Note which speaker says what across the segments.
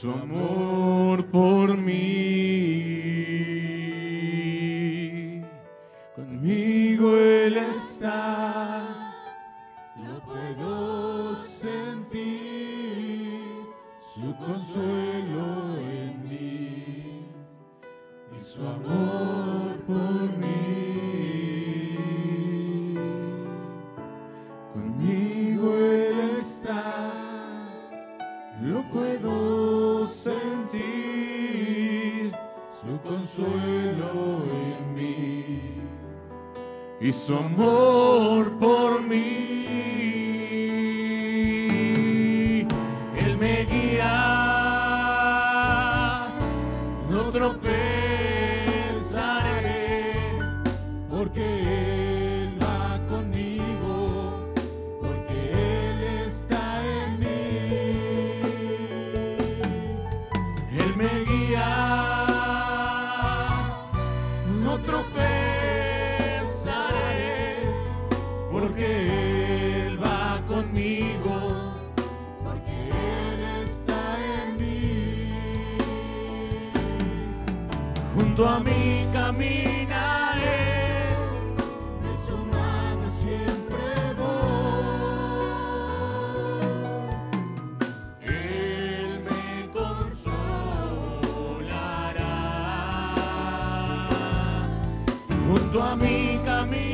Speaker 1: su amor Junto a mí camina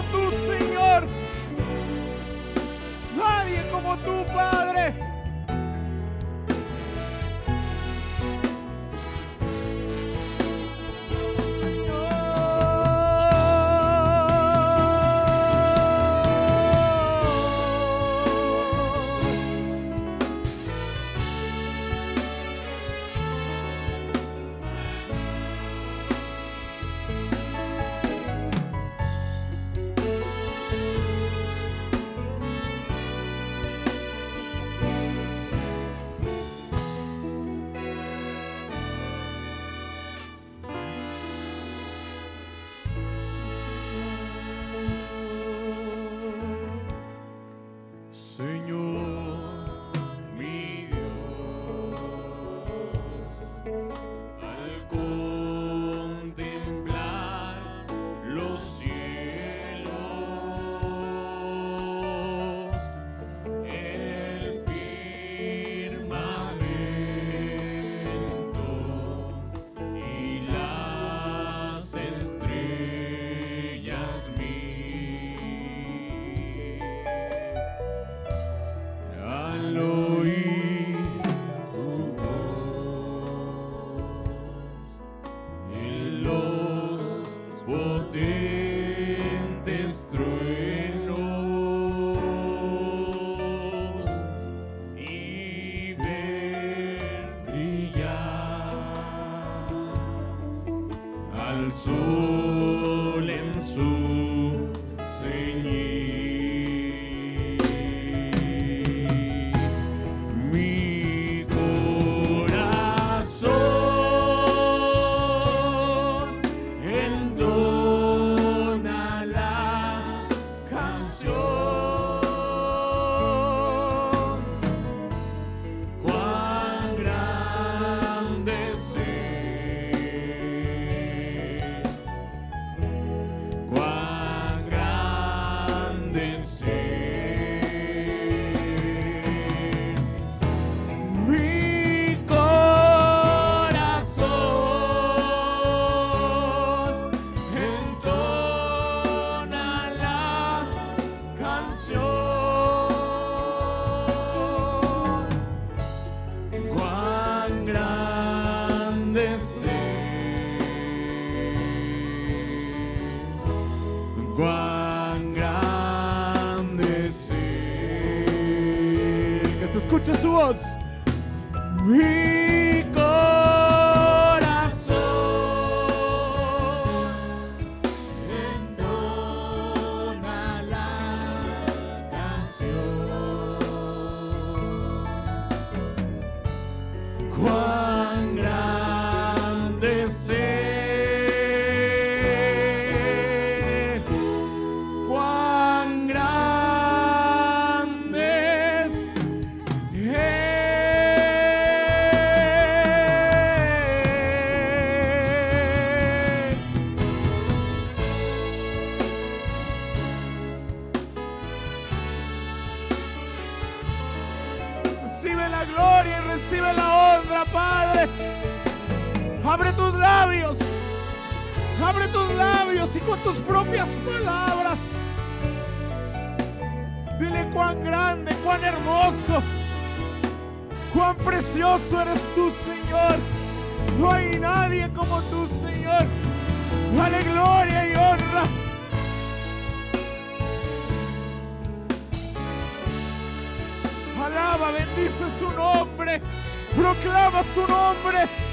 Speaker 1: como tú, Señor. Nadie como tú, Padre.
Speaker 2: La
Speaker 1: gloria y recibe la honra, Padre. Abre tus labios. Abre tus labios y con tus propias palabras. Dile cuán grande, cuán hermoso, cuán precioso eres tú, Señor. No hay nadie como tú, Señor. Dale gloria y honra. Alaba, bendice su nombre. Proclama su nombre.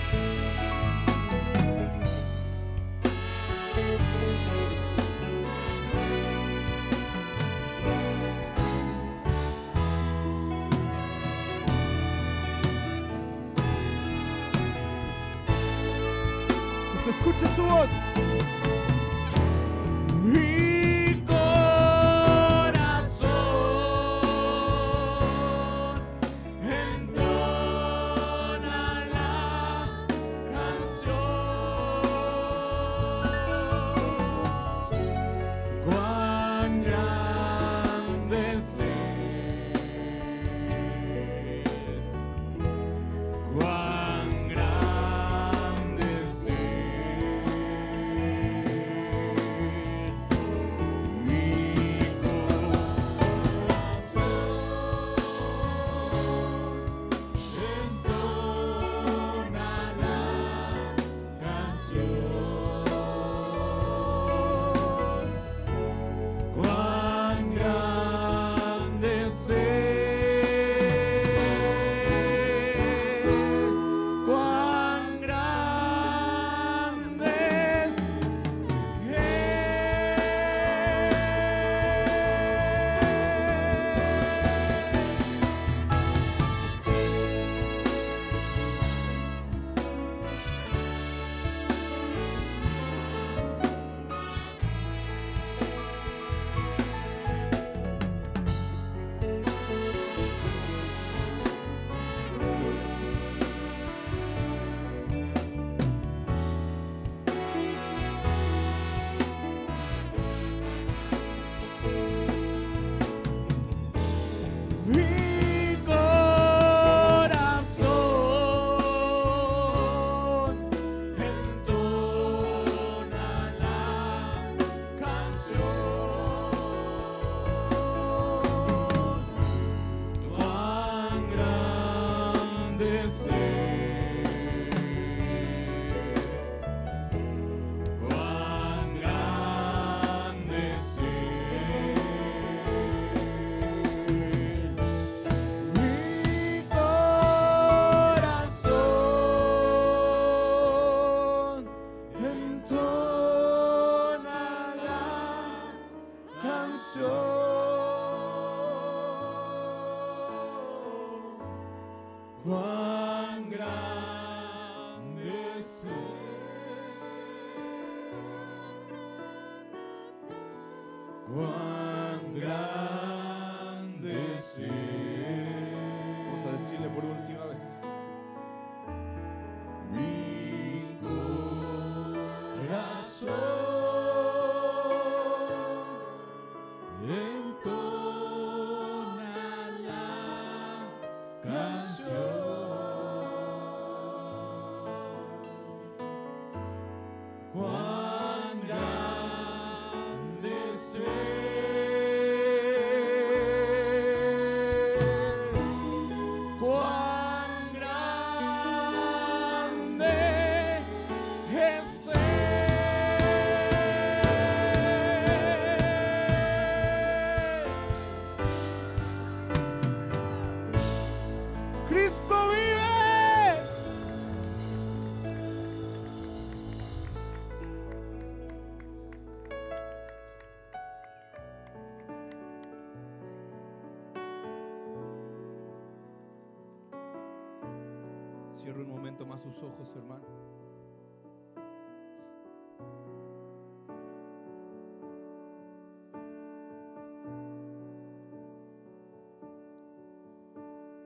Speaker 1: Sus ojos, hermano.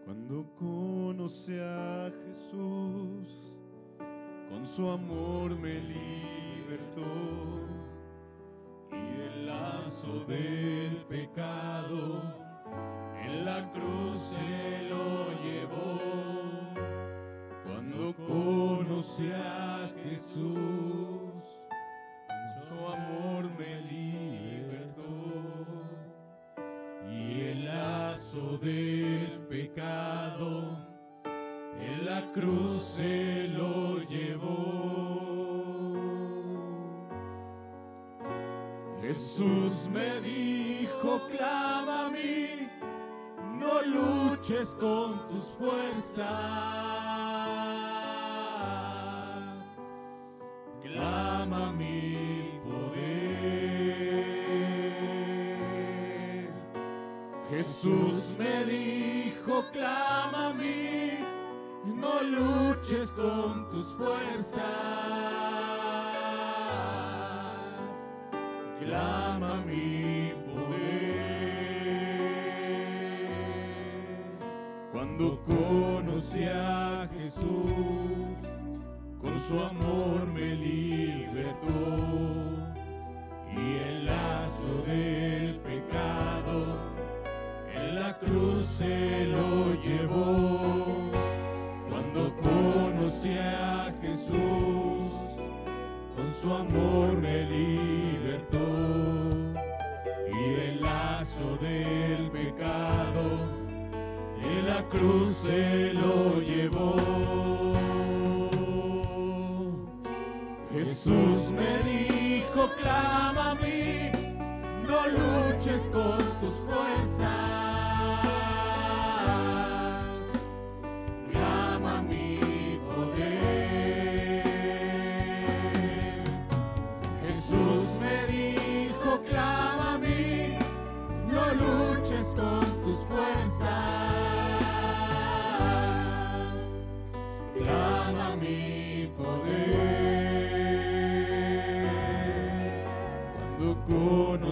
Speaker 1: Cuando conocí a Jesús, con su amor me libertó y del lazo del pecado en la cruz Jesús me dijo, clama a mí, no luches con tus fuerzas. Clama a mi poder. Jesús me dijo, clama a mí, no luches con tus fuerzas.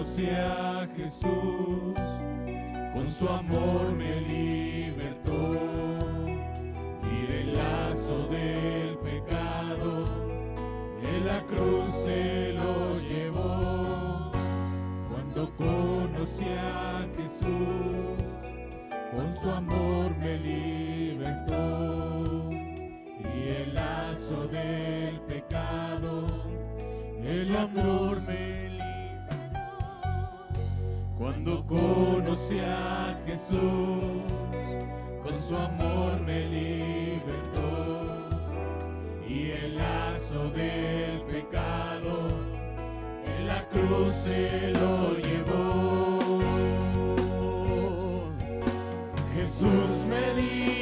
Speaker 1: Conocí a Jesús, con su amor me libertó y del lazo del pecado en la cruz se lo llevó. Cuando conocí a Jesús, con su amor me libertó y el lazo del pecado el amor me liberó. Cuando conocí a Jesús, con su amor me libertó y el lazo del pecado en la cruz se lo llevó. Jesús me dijo,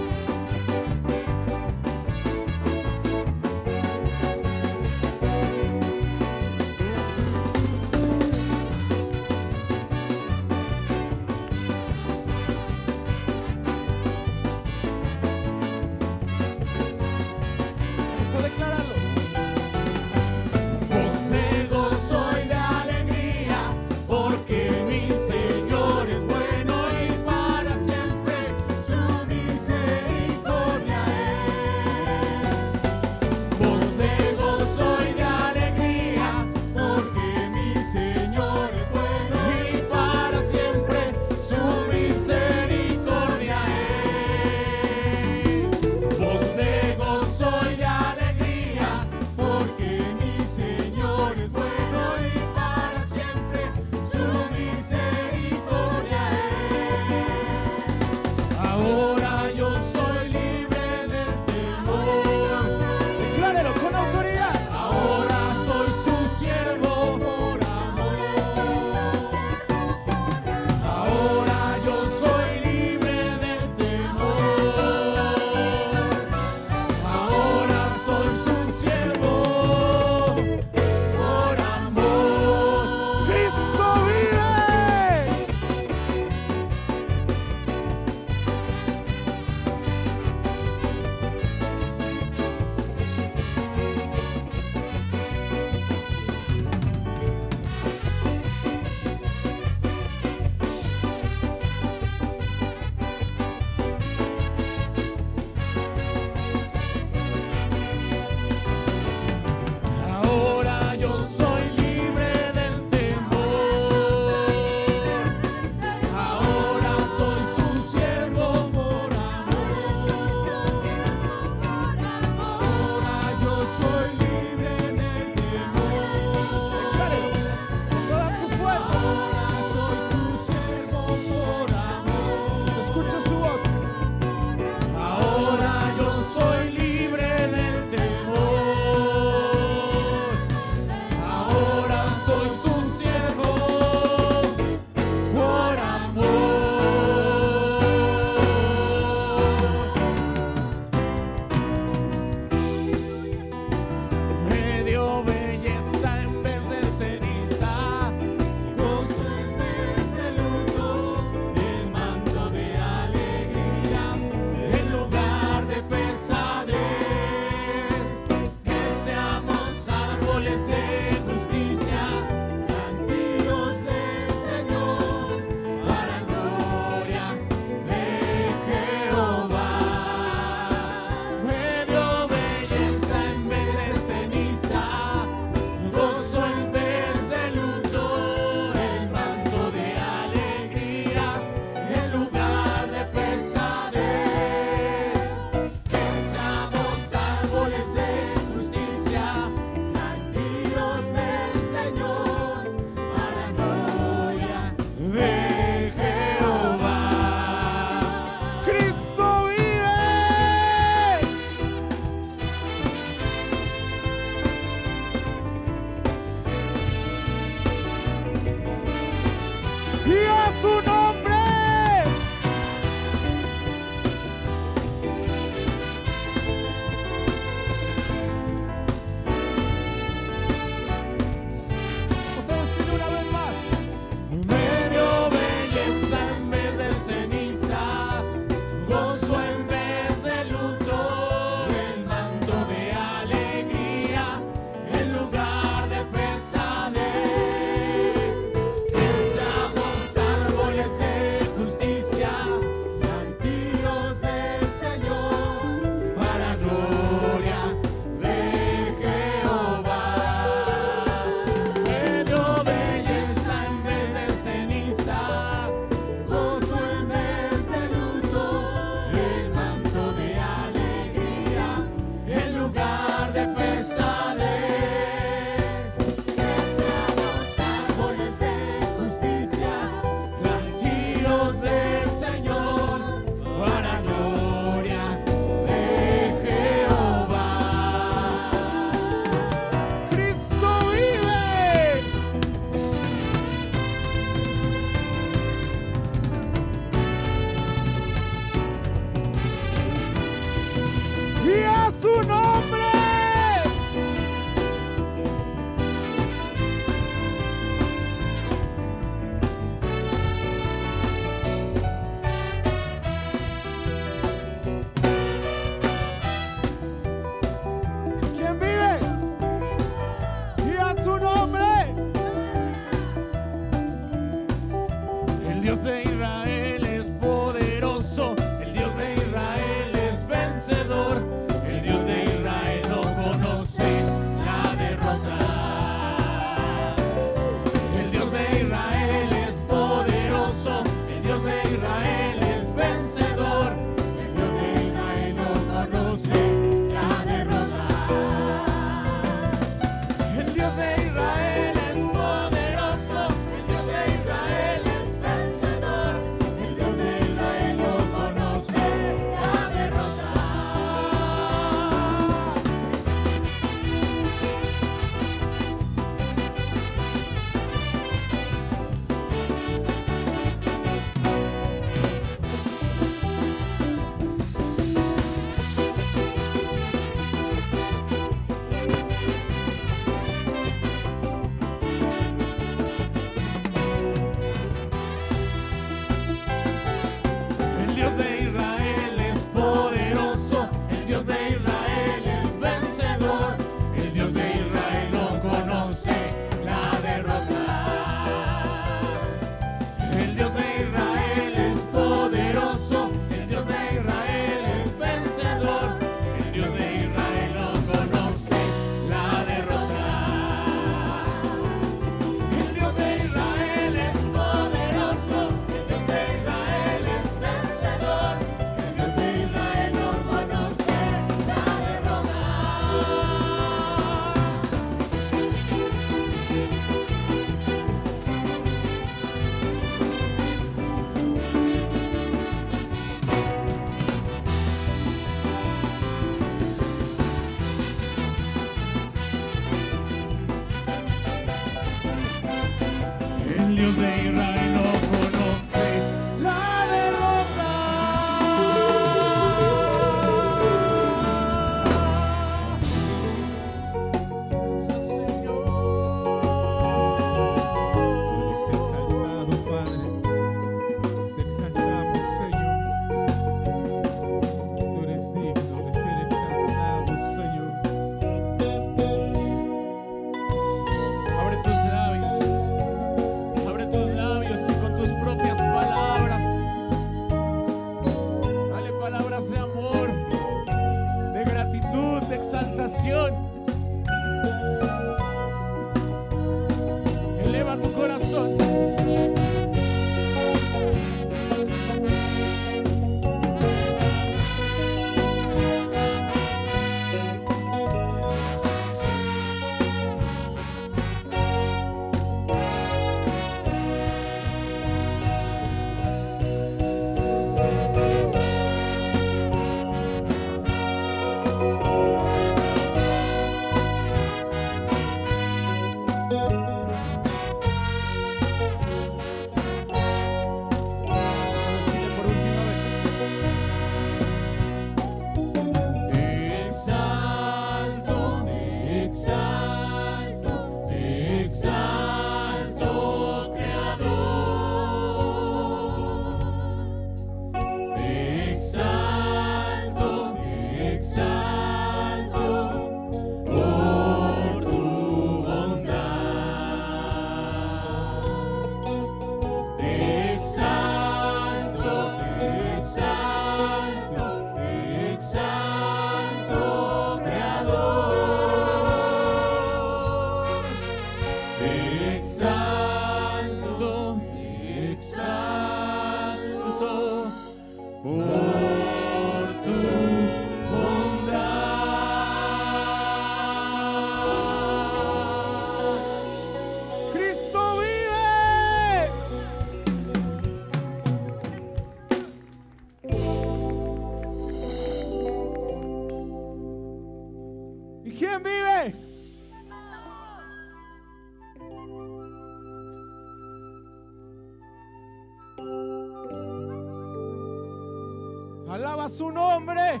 Speaker 2: su
Speaker 1: nombre.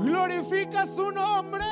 Speaker 1: Glorifica su nombre.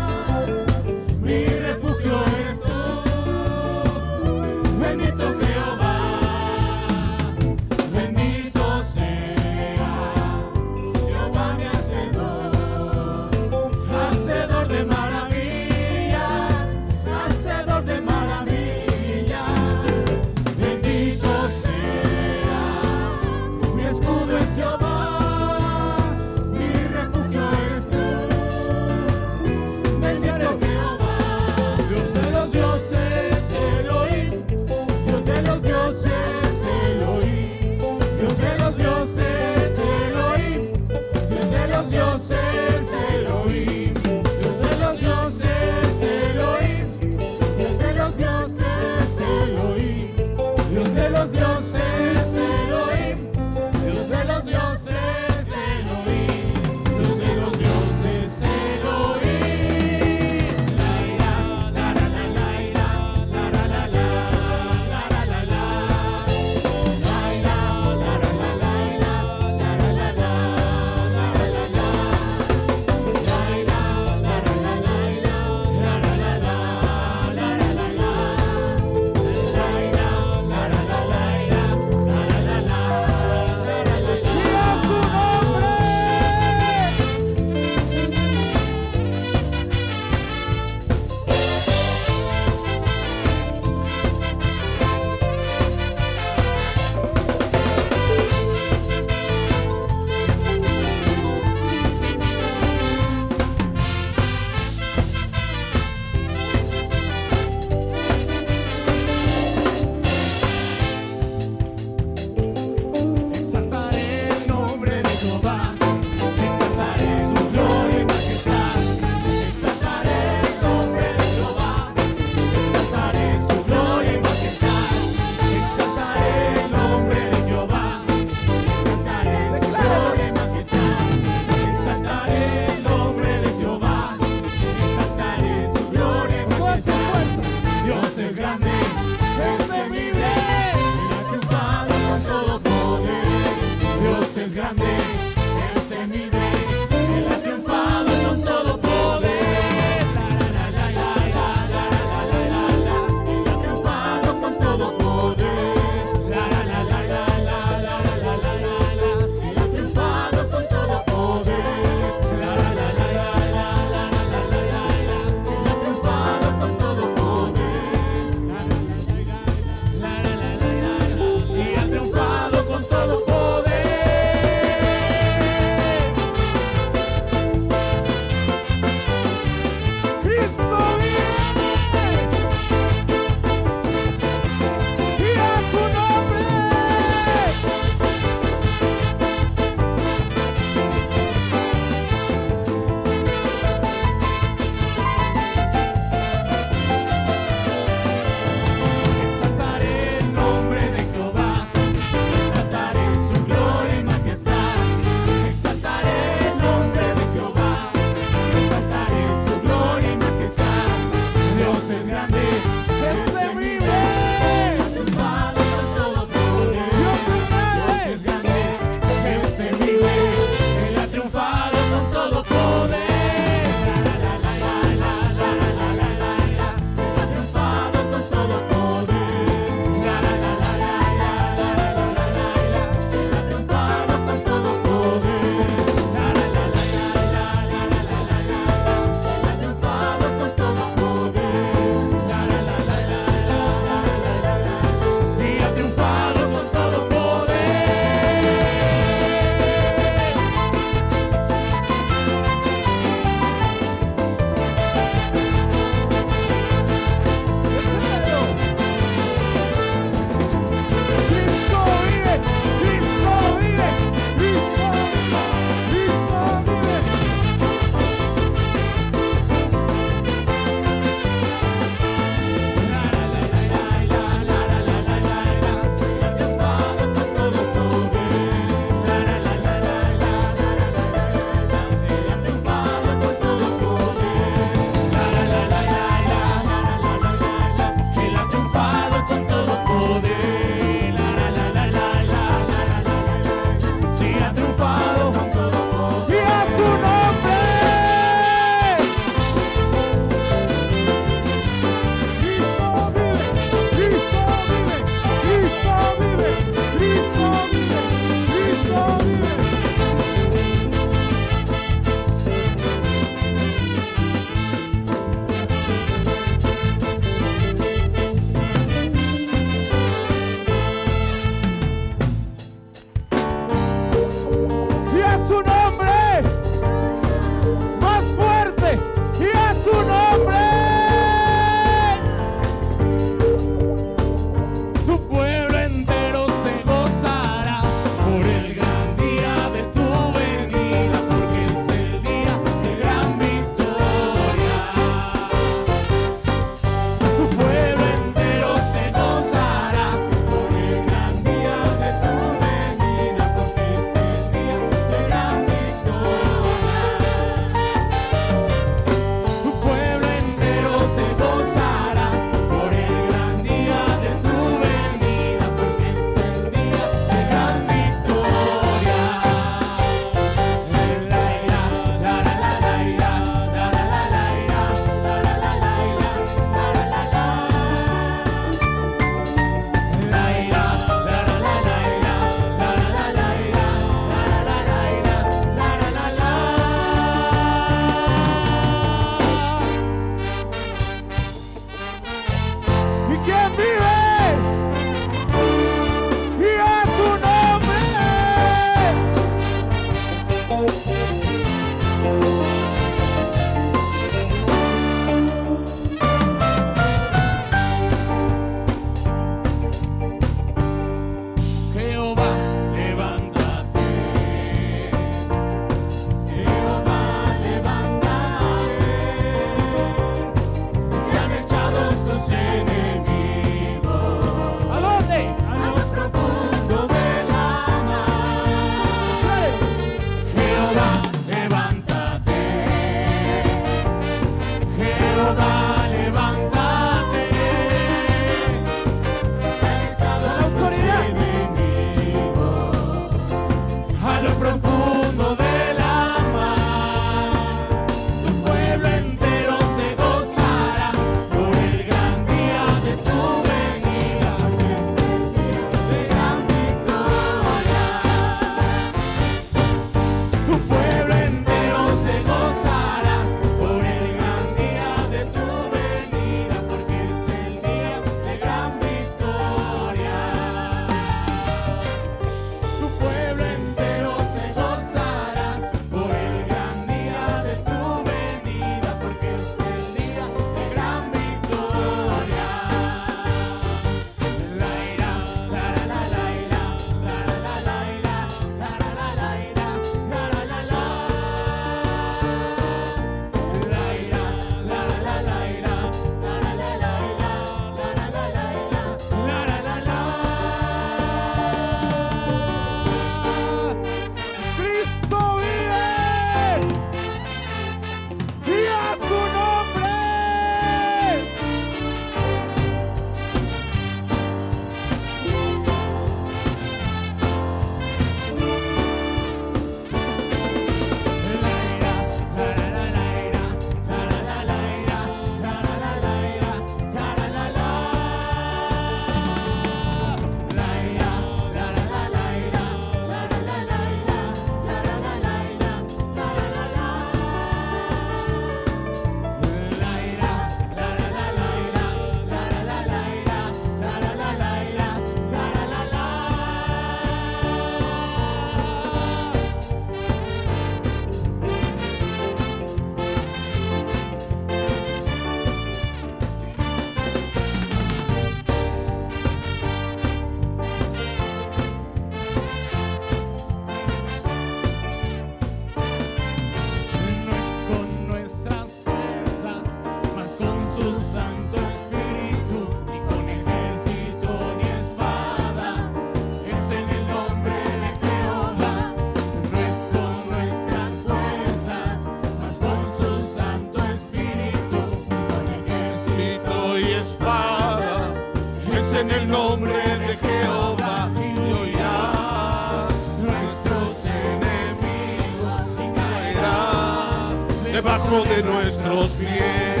Speaker 2: De
Speaker 1: nuestros pies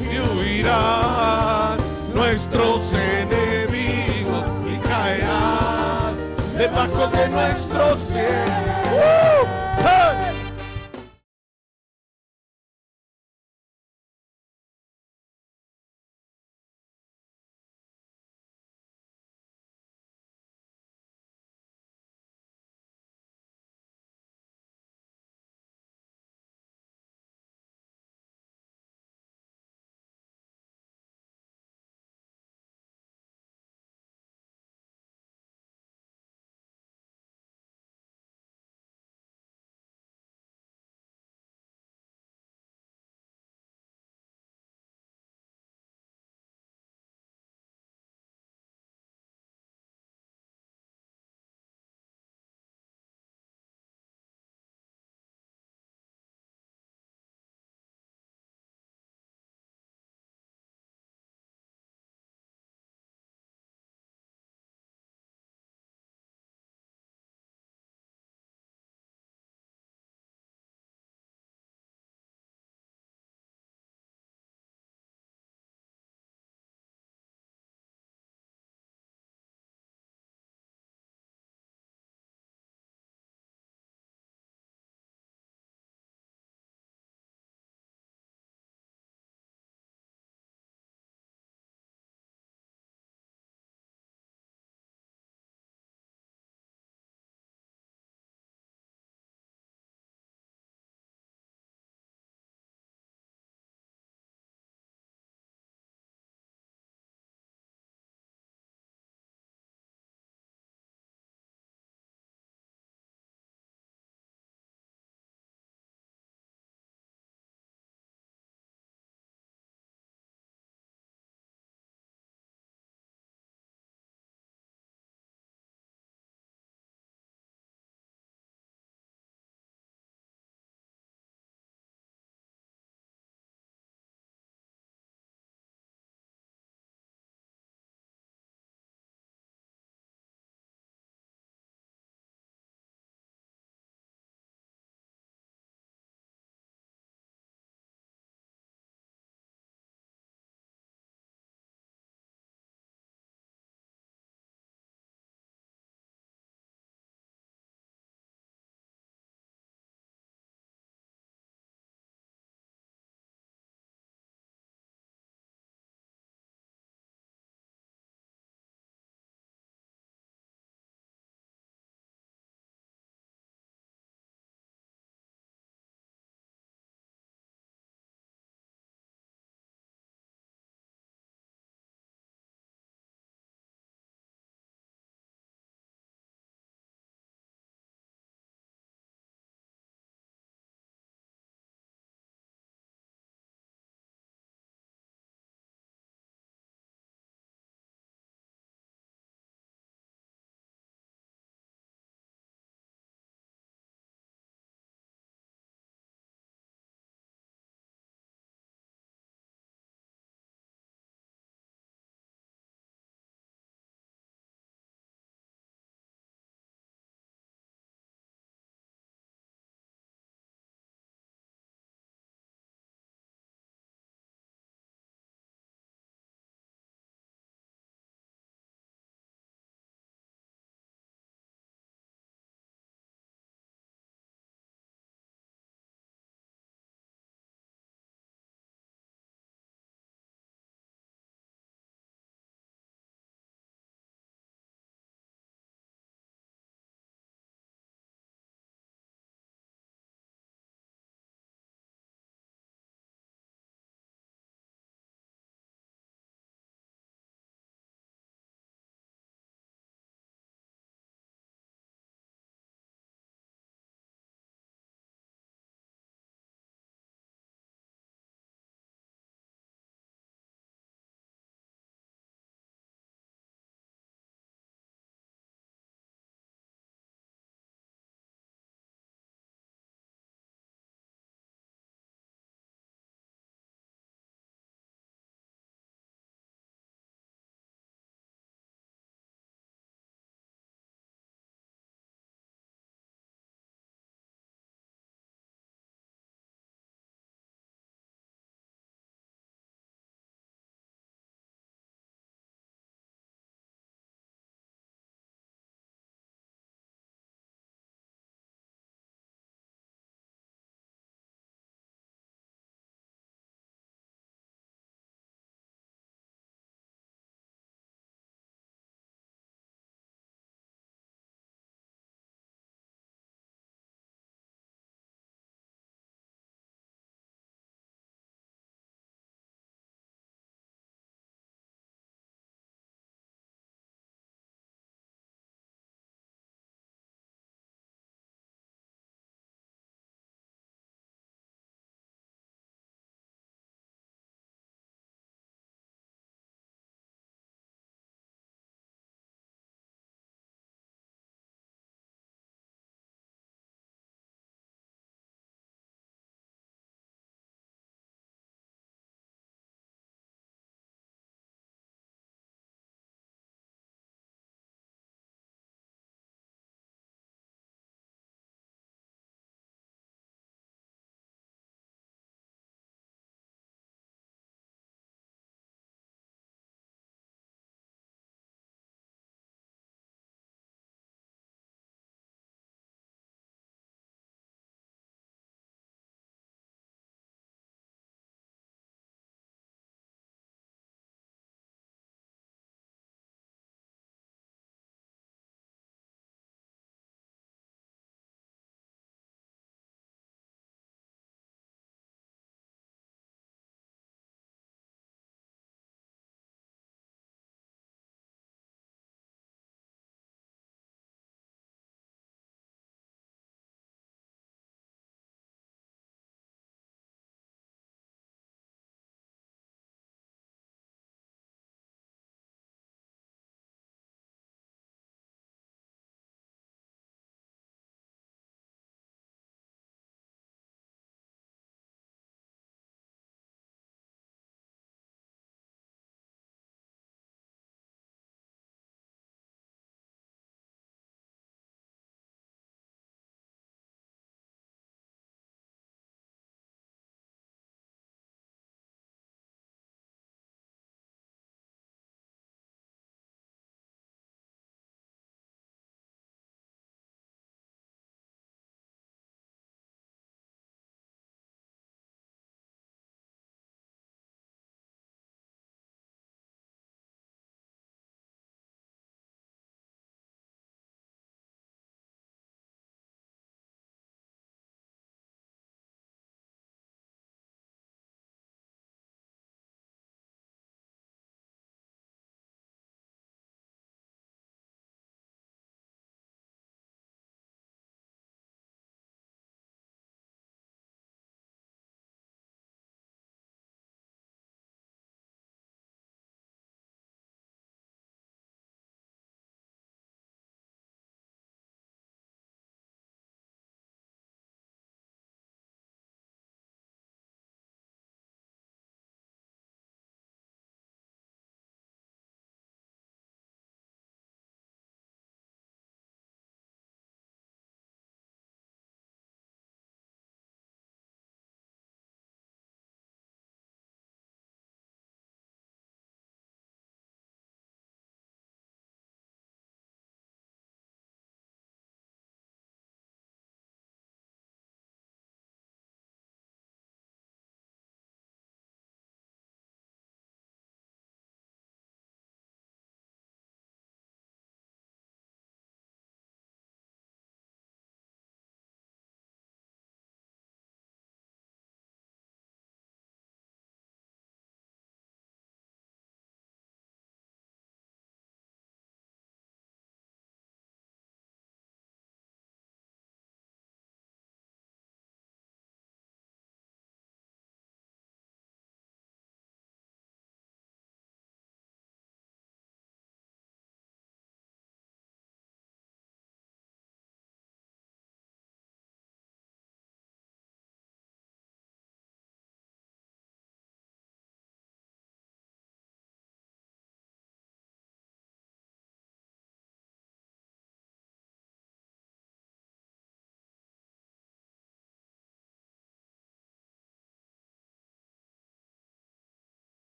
Speaker 1: y huirán nuestros enemigos y caerán debajo de nuestros pies.